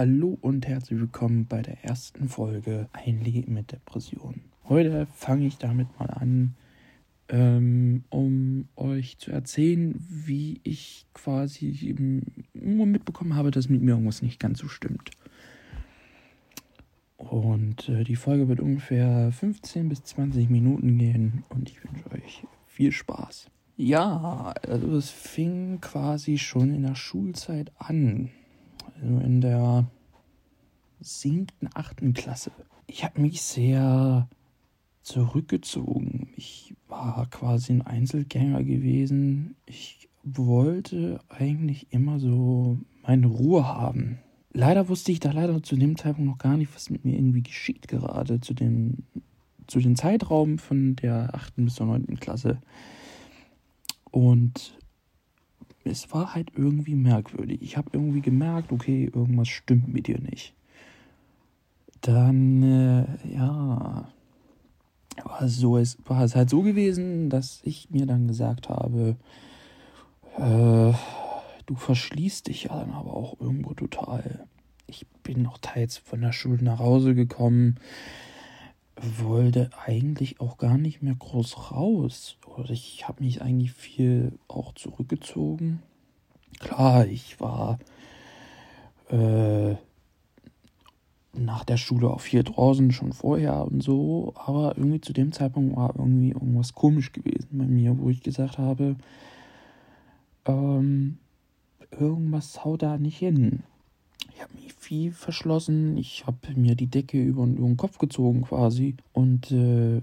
Hallo und herzlich willkommen bei der ersten Folge Ein Leben mit Depression. Heute fange ich damit mal an, ähm, um euch zu erzählen, wie ich quasi nur mitbekommen habe, dass mit mir irgendwas nicht ganz so stimmt. Und äh, die Folge wird ungefähr 15 bis 20 Minuten gehen und ich wünsche euch viel Spaß. Ja, also es fing quasi schon in der Schulzeit an. In der siebten, achten Klasse. Ich habe mich sehr zurückgezogen. Ich war quasi ein Einzelgänger gewesen. Ich wollte eigentlich immer so meine Ruhe haben. Leider wusste ich da leider zu dem Zeitpunkt noch gar nicht, was mit mir irgendwie geschieht gerade zu dem zu den Zeitraum von der achten bis zur neunten Klasse. Und es war halt irgendwie merkwürdig. Ich habe irgendwie gemerkt, okay, irgendwas stimmt mit dir nicht. Dann, äh, ja, war es, so, es war es halt so gewesen, dass ich mir dann gesagt habe, äh, du verschließt dich ja dann aber auch irgendwo total. Ich bin noch teils von der Schule nach Hause gekommen wollte eigentlich auch gar nicht mehr groß raus. Ich habe mich eigentlich viel auch zurückgezogen. Klar, ich war äh, nach der Schule auch viel draußen schon vorher und so, aber irgendwie zu dem Zeitpunkt war irgendwie irgendwas komisch gewesen bei mir, wo ich gesagt habe, ähm, irgendwas haut da nicht hin. Viel verschlossen. Ich habe mir die Decke über, über, den Kopf gezogen quasi und äh,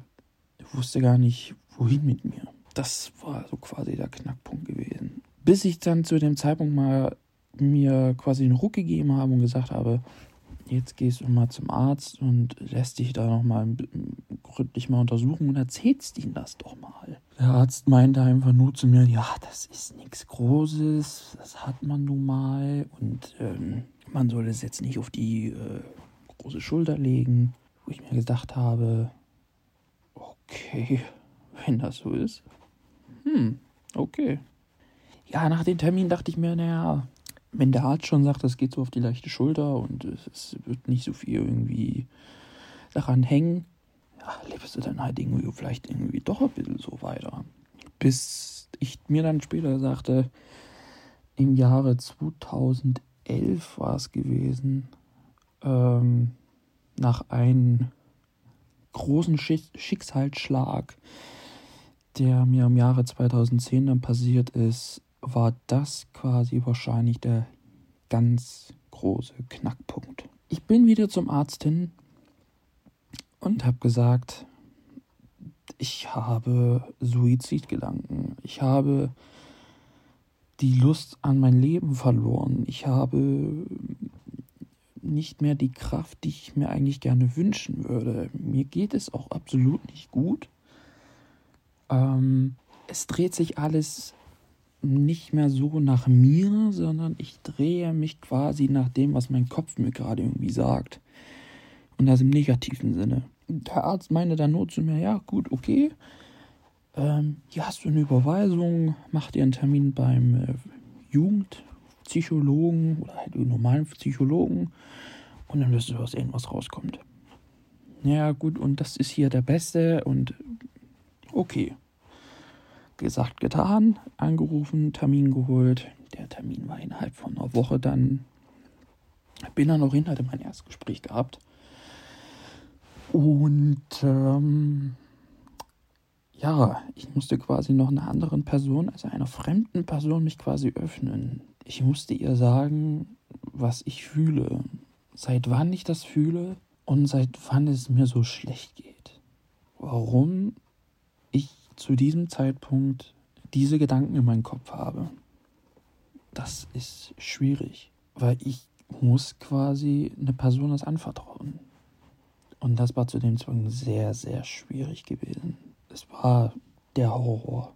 wusste gar nicht, wohin mit mir. Das war so quasi der Knackpunkt gewesen. Bis ich dann zu dem Zeitpunkt mal mir quasi einen Ruck gegeben habe und gesagt habe, jetzt gehst du mal zum Arzt und lässt dich da nochmal gründlich mal untersuchen und erzählst ihm das doch mal. Der Arzt meinte einfach nur zu mir, ja, das ist nichts Großes, das hat man nun mal und ähm, man soll es jetzt nicht auf die äh, große Schulter legen, wo ich mir gedacht habe, okay, wenn das so ist, hm, okay. Ja, nach dem Termin dachte ich mir, naja, wenn der Arzt schon sagt, es geht so auf die leichte Schulter und es wird nicht so viel irgendwie daran hängen, ja, lebst du dann halt irgendwie vielleicht irgendwie doch ein bisschen so weiter. Bis ich mir dann später sagte, im Jahre 2011 2011 war es gewesen, ähm, nach einem großen Schicksalsschlag, der mir im Jahre 2010 dann passiert ist, war das quasi wahrscheinlich der ganz große Knackpunkt. Ich bin wieder zum Arzt hin und habe gesagt, ich habe Suizidgedanken. Ich habe die Lust an mein Leben verloren. Ich habe nicht mehr die Kraft, die ich mir eigentlich gerne wünschen würde. Mir geht es auch absolut nicht gut. Ähm, es dreht sich alles nicht mehr so nach mir, sondern ich drehe mich quasi nach dem, was mein Kopf mir gerade irgendwie sagt. Und das im negativen Sinne. Der Arzt meinte dann nur zu mir, ja gut, okay, ähm, hier hast du eine Überweisung, mach dir einen Termin beim äh, Jugendpsychologen oder halt normalen Psychologen und dann wirst du, was irgendwas rauskommt. Ja, gut, und das ist hier der Beste und okay. Gesagt, getan, angerufen, Termin geholt. Der Termin war innerhalb von einer Woche dann. Bin dann noch hin, hatte mein Erstgespräch gehabt. Und ähm, ja, ich musste quasi noch einer anderen Person, also einer fremden Person, mich quasi öffnen. Ich musste ihr sagen, was ich fühle, seit wann ich das fühle und seit wann es mir so schlecht geht. Warum ich zu diesem Zeitpunkt diese Gedanken in meinem Kopf habe. Das ist schwierig, weil ich muss quasi eine Person das anvertrauen. Und das war zu dem Zeitpunkt sehr, sehr schwierig gewesen. Es war der Horror.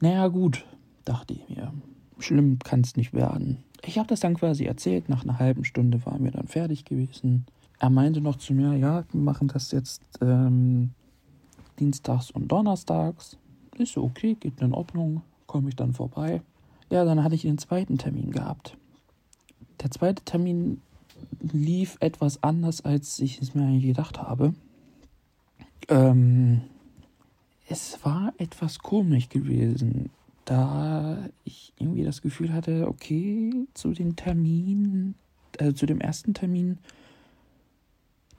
Naja, gut, dachte ich mir. Schlimm kann es nicht werden. Ich habe das dann quasi erzählt. Nach einer halben Stunde waren wir dann fertig gewesen. Er meinte noch zu mir, ja, wir machen das jetzt ähm, dienstags und donnerstags. Ist okay, geht in Ordnung. Komme ich dann vorbei. Ja, dann hatte ich den zweiten Termin gehabt. Der zweite Termin lief etwas anders, als ich es mir eigentlich gedacht habe. Ähm, es war etwas komisch gewesen, da ich irgendwie das Gefühl hatte, okay, zu den Terminen, also zu dem ersten Termin,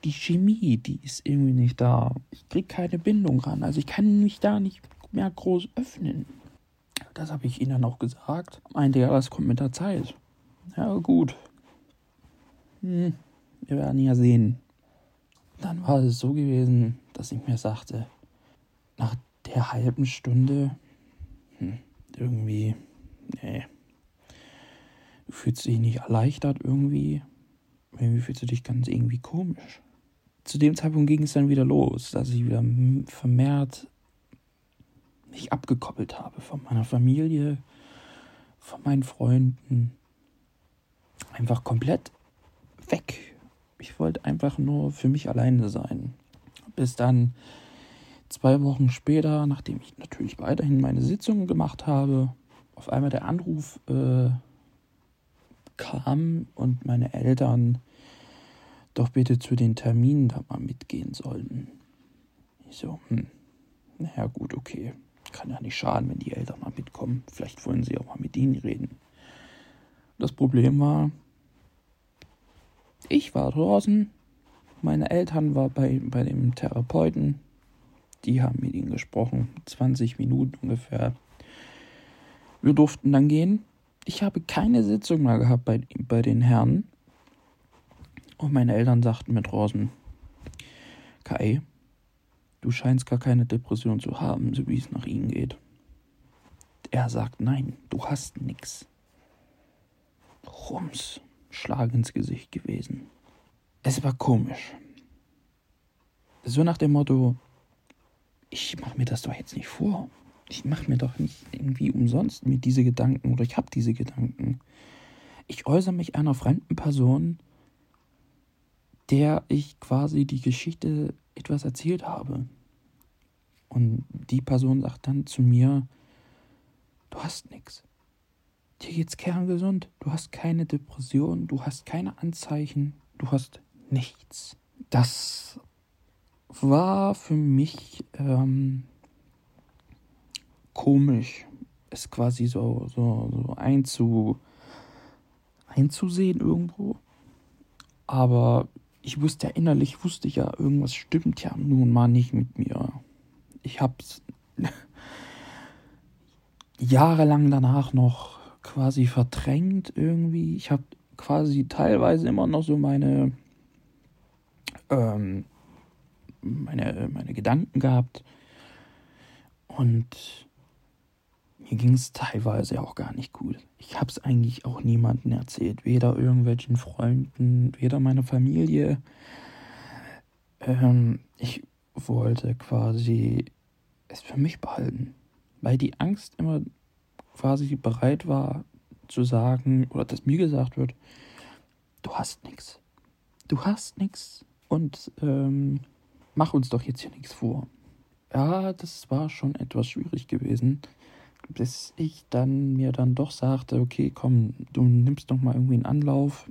die Chemie, die ist irgendwie nicht da. Ich krieg keine Bindung ran, also ich kann mich da nicht mehr groß öffnen. Das habe ich ihnen dann auch gesagt. Meinte ja, das kommt mit der Zeit. Ja, gut. Hm, wir werden ja sehen. Dann war es so gewesen, dass ich mir sagte, nach der halben Stunde, hm, irgendwie, nee, du fühlst dich nicht erleichtert irgendwie. Irgendwie fühlst du dich ganz irgendwie komisch. Zu dem Zeitpunkt ging es dann wieder los, dass ich wieder vermehrt mich abgekoppelt habe von meiner Familie, von meinen Freunden. Einfach komplett weg. Ich wollte einfach nur für mich alleine sein. Bis dann zwei Wochen später, nachdem ich natürlich weiterhin meine Sitzungen gemacht habe, auf einmal der Anruf äh, kam und meine Eltern doch bitte zu den Terminen da mal mitgehen sollten. Ich so, hm, naja gut, okay. Kann ja nicht schaden, wenn die Eltern mal mitkommen. Vielleicht wollen sie auch mal mit ihnen reden. Das Problem war, ich war draußen, meine Eltern waren bei, bei dem Therapeuten, die haben mit ihnen gesprochen, 20 Minuten ungefähr. Wir durften dann gehen. Ich habe keine Sitzung mehr gehabt bei, bei den Herren. Und meine Eltern sagten mir draußen, Kai, du scheinst gar keine Depression zu haben, so wie es nach ihnen geht. Er sagt, nein, du hast nichts. Rums, Schlag ins Gesicht gewesen. Es war komisch. So nach dem Motto, ich mache mir das doch jetzt nicht vor. Ich mache mir doch nicht irgendwie umsonst mit diese Gedanken oder ich habe diese Gedanken. Ich äußere mich einer fremden Person, der ich quasi die Geschichte etwas erzählt habe. Und die Person sagt dann zu mir, du hast nichts. Dir geht's kerngesund. Du hast keine Depression, du hast keine Anzeichen, du hast nichts. Das war für mich ähm, komisch, es quasi so, so, so einzu, einzusehen irgendwo. Aber ich wusste ja innerlich, wusste ich ja, irgendwas stimmt ja nun mal nicht mit mir. Ich hab's jahrelang danach noch quasi verdrängt irgendwie. Ich habe quasi teilweise immer noch so meine ähm, meine, meine Gedanken gehabt. Und mir ging es teilweise auch gar nicht gut. Ich habe es eigentlich auch niemandem erzählt. Weder irgendwelchen Freunden, weder meiner Familie. Ähm, ich wollte quasi es für mich behalten. Weil die Angst immer quasi bereit war zu sagen, oder dass mir gesagt wird, du hast nichts. Du hast nichts. Und ähm, mach uns doch jetzt hier nichts vor. Ja, das war schon etwas schwierig gewesen, bis ich dann mir dann doch sagte, okay, komm, du nimmst doch mal irgendwie einen Anlauf.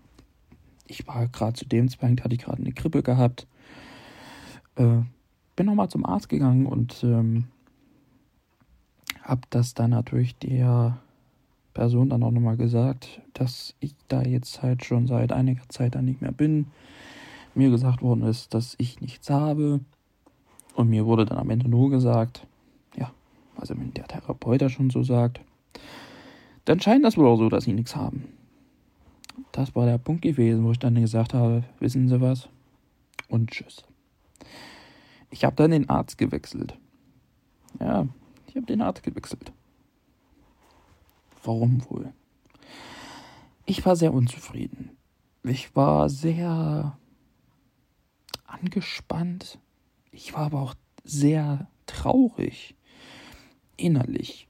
Ich war gerade zu dem Zeitpunkt, hatte ich gerade eine Grippe gehabt. Äh, bin nochmal zum Arzt gegangen und ähm, habe das dann natürlich der Person dann auch nochmal gesagt, dass ich da jetzt halt schon seit einiger Zeit dann nicht mehr bin mir gesagt worden ist, dass ich nichts habe. Und mir wurde dann am Ende nur gesagt, ja, also wenn der Therapeut das schon so sagt, dann scheint das wohl auch so, dass sie nichts haben. Das war der Punkt gewesen, wo ich dann gesagt habe, wissen Sie was? Und tschüss. Ich habe dann den Arzt gewechselt. Ja, ich habe den Arzt gewechselt. Warum wohl? Ich war sehr unzufrieden. Ich war sehr angespannt. Ich war aber auch sehr traurig. Innerlich.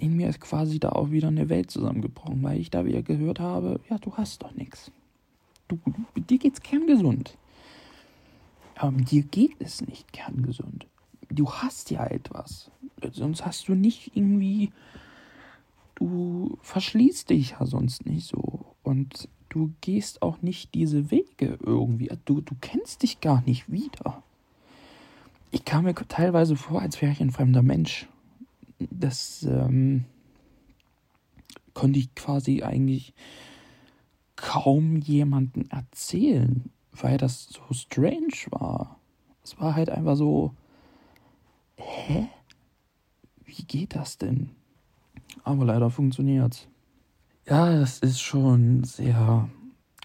In mir ist quasi da auch wieder eine Welt zusammengebrochen, weil ich da wieder gehört habe, ja, du hast doch nichts. Du, dir geht's kerngesund. Aber mit dir geht es nicht kerngesund. Du hast ja etwas. Sonst hast du nicht irgendwie. Du verschließt dich ja sonst nicht so. Und du gehst auch nicht diese Wege irgendwie. Du, du kennst dich gar nicht wieder. Ich kam mir teilweise vor, als wäre ich ein fremder Mensch. Das ähm, konnte ich quasi eigentlich kaum jemanden erzählen, weil das so strange war. Es war halt einfach so, hä? Wie geht das denn? Aber leider funktioniert's. Ja, das ist schon sehr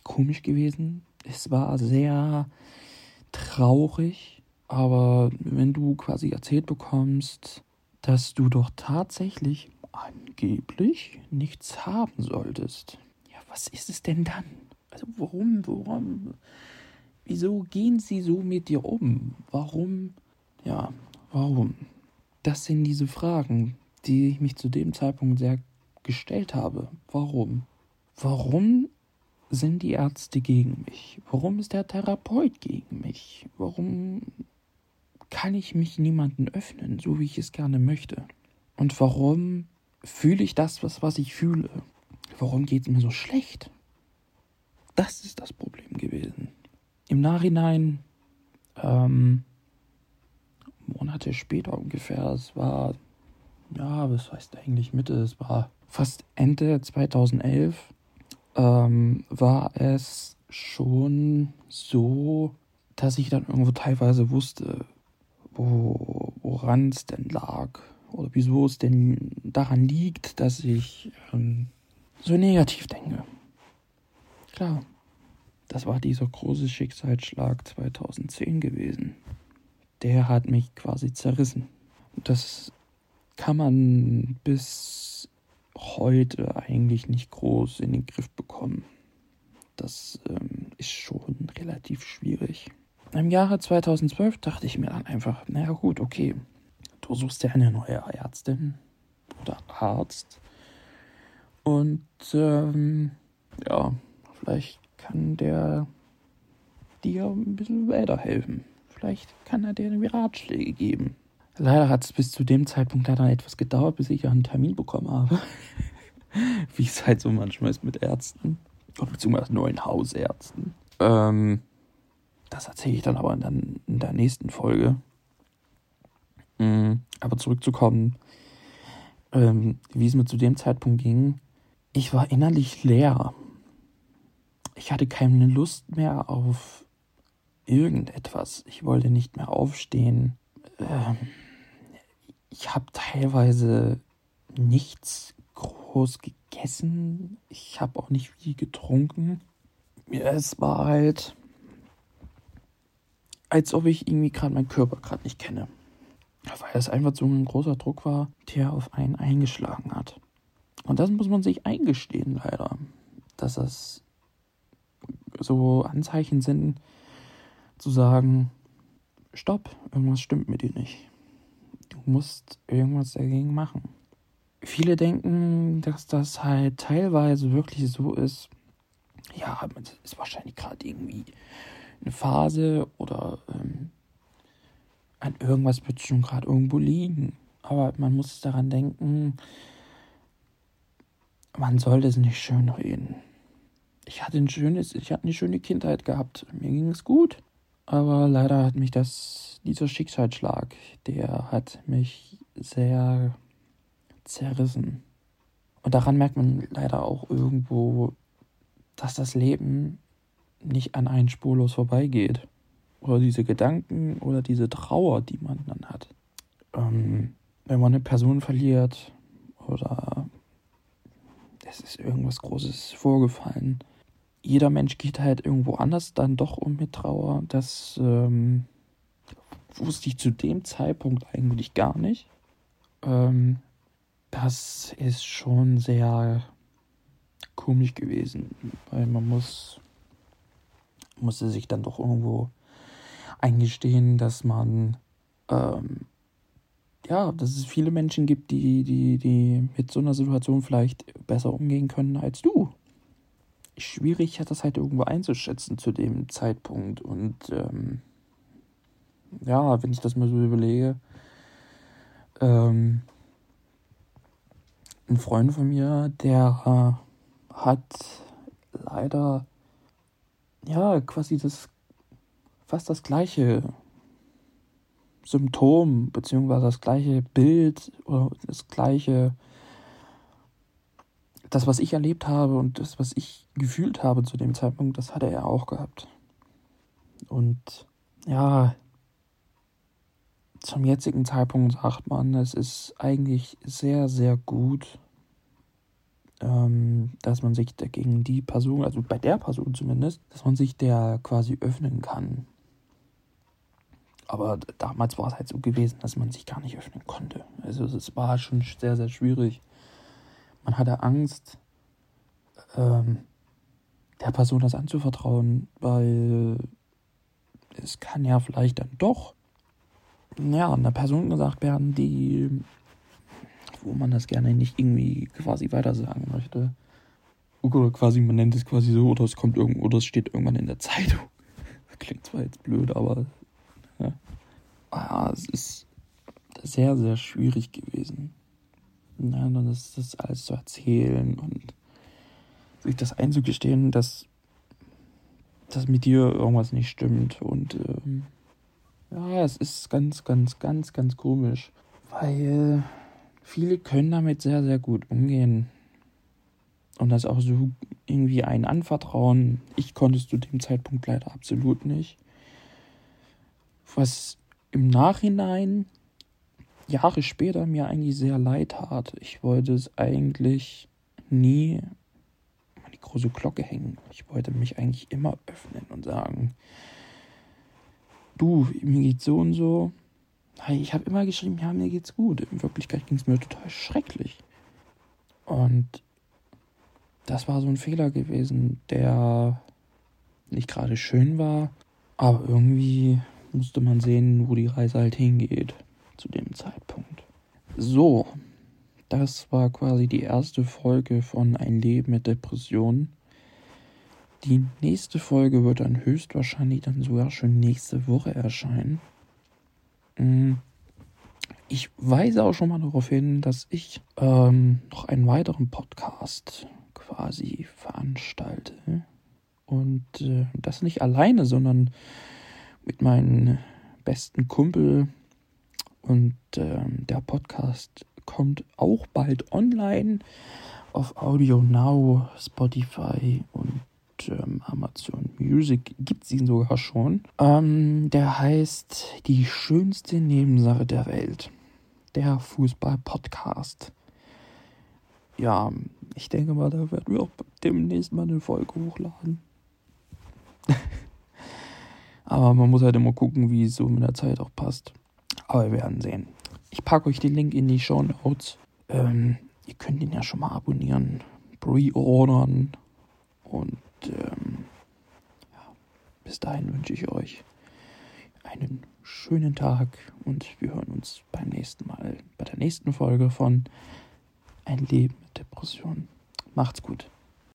komisch gewesen. Es war sehr traurig, aber wenn du quasi erzählt bekommst, dass du doch tatsächlich angeblich nichts haben solltest. Ja, was ist es denn dann? Also warum, warum, wieso gehen sie so mit dir um? Warum, ja, warum? Das sind diese Fragen, die ich mich zu dem Zeitpunkt sehr gestellt habe. Warum? Warum sind die Ärzte gegen mich? Warum ist der Therapeut gegen mich? Warum kann ich mich niemandem öffnen, so wie ich es gerne möchte? Und warum fühle ich das, was, was ich fühle? Warum geht es mir so schlecht? Das ist das Problem gewesen. Im Nachhinein, ähm, Monate später ungefähr, es war, ja, was heißt eigentlich Mitte, es war fast Ende 2011 ähm, war es schon so, dass ich dann irgendwo teilweise wusste, wo, woran es denn lag oder wieso es denn daran liegt, dass ich ähm, so negativ denke. Klar, das war dieser große Schicksalsschlag 2010 gewesen. Der hat mich quasi zerrissen. Das kann man bis heute eigentlich nicht groß in den Griff bekommen. Das ähm, ist schon relativ schwierig. Im Jahre 2012 dachte ich mir dann einfach, naja gut, okay, du suchst dir eine neue Ärztin oder Arzt und ähm, ja, vielleicht kann der dir ein bisschen weiterhelfen. Vielleicht kann er dir Ratschläge geben. Leider hat es bis zu dem Zeitpunkt leider etwas gedauert, bis ich einen Termin bekommen habe. Wie es halt so manchmal ist mit Ärzten. Beziehungsweise neuen Hausärzten. Ähm, das erzähle ich dann aber in in der nächsten Folge. Mhm. Aber zurückzukommen, ähm, wie es mir zu dem Zeitpunkt ging. Ich war innerlich leer. Ich hatte keine Lust mehr auf irgendetwas. Ich wollte nicht mehr aufstehen. Ähm, ich habe teilweise nichts groß gegessen. Ich habe auch nicht viel getrunken. Es war halt, als ob ich irgendwie gerade meinen Körper gerade nicht kenne. Weil es einfach so ein großer Druck war, der auf einen eingeschlagen hat. Und das muss man sich eingestehen, leider. Dass das so Anzeichen sind, zu sagen, stopp, irgendwas stimmt mit dir nicht. Du musst irgendwas dagegen machen. Viele denken, dass das halt teilweise wirklich so ist. Ja, es ist wahrscheinlich gerade irgendwie eine Phase oder ähm, an irgendwas wird schon gerade irgendwo liegen. Aber man muss daran denken, man sollte es nicht schön reden. Ich hatte ein schönes, ich hatte eine schöne Kindheit gehabt. Mir ging es gut. Aber leider hat mich das, dieser Schicksalsschlag, der hat mich sehr zerrissen. Und daran merkt man leider auch irgendwo, dass das Leben nicht an einen spurlos vorbeigeht. Oder diese Gedanken oder diese Trauer, die man dann hat. Ähm, wenn man eine Person verliert oder es ist irgendwas Großes vorgefallen, jeder Mensch geht halt irgendwo anders dann doch um mit Trauer. Das ähm, wusste ich zu dem Zeitpunkt eigentlich gar nicht. Ähm, das ist schon sehr komisch gewesen, weil man muss musste sich dann doch irgendwo eingestehen, dass man ähm, ja, dass es viele Menschen gibt, die, die, die mit so einer Situation vielleicht besser umgehen können als du schwierig hat das halt irgendwo einzuschätzen zu dem Zeitpunkt. Und ähm, ja, wenn ich das mal so überlege, ähm, ein Freund von mir, der äh, hat leider ja quasi das fast das gleiche Symptom beziehungsweise das gleiche Bild oder das gleiche das was ich erlebt habe und das was ich gefühlt habe zu dem Zeitpunkt das hatte er auch gehabt. Und ja zum jetzigen Zeitpunkt sagt man es ist eigentlich sehr sehr gut ähm, dass man sich dagegen die Person, also bei der Person zumindest, dass man sich der quasi öffnen kann. Aber damals war es halt so gewesen, dass man sich gar nicht öffnen konnte. Also es war schon sehr, sehr schwierig. Man hatte Angst, ähm, der Person das anzuvertrauen, weil es kann ja vielleicht dann doch ja, einer Person gesagt werden, die wo man das gerne nicht irgendwie quasi weitersagen möchte. Oder quasi, man nennt es quasi so, oder es kommt irgendwo, oder es steht irgendwann in der Zeitung. Das klingt zwar jetzt blöd, aber ja. Ah, es ist sehr, sehr schwierig gewesen. Ja, dann ist das alles zu erzählen und sich das einzugestehen, dass, dass mit dir irgendwas nicht stimmt. Und ähm, ja, es ist ganz, ganz, ganz, ganz komisch. Weil viele können damit sehr, sehr gut umgehen. Und das auch so irgendwie einen anvertrauen. Ich konnte es zu dem Zeitpunkt leider absolut nicht. Was im Nachhinein, Jahre später, mir eigentlich sehr leid tat. Ich wollte es eigentlich nie an die große Glocke hängen. Ich wollte mich eigentlich immer öffnen und sagen, du, mir geht's so und so, ich habe immer geschrieben, ja, mir geht's gut. In Wirklichkeit ging es mir total schrecklich. Und das war so ein Fehler gewesen, der nicht gerade schön war, aber irgendwie musste man sehen, wo die Reise halt hingeht zu dem Zeitpunkt. So, das war quasi die erste Folge von Ein Leben mit Depressionen. Die nächste Folge wird dann höchstwahrscheinlich dann sogar schon nächste Woche erscheinen. Mm. Ich weise auch schon mal darauf hin, dass ich ähm, noch einen weiteren Podcast quasi veranstalte. Und äh, das nicht alleine, sondern mit meinem besten Kumpel. Und äh, der Podcast kommt auch bald online auf Audio Now, Spotify und ähm, Amazon Music gibt es ihn sogar schon. Ähm, der heißt Die schönste Nebensache der Welt. Der Fußball-Podcast. Ja, ich denke mal, da werden wir auch demnächst mal eine Folge hochladen. Aber man muss halt immer gucken, wie es so mit der Zeit auch passt. Aber wir werden sehen. Ich packe euch den Link in die Show Notes. Ähm, ihr könnt ihn ja schon mal abonnieren, pre-ordern und ähm, ja, bis dahin wünsche ich euch einen schönen Tag und wir hören uns beim nächsten Mal, bei der nächsten Folge von Ein Leben mit Depression. Macht's gut.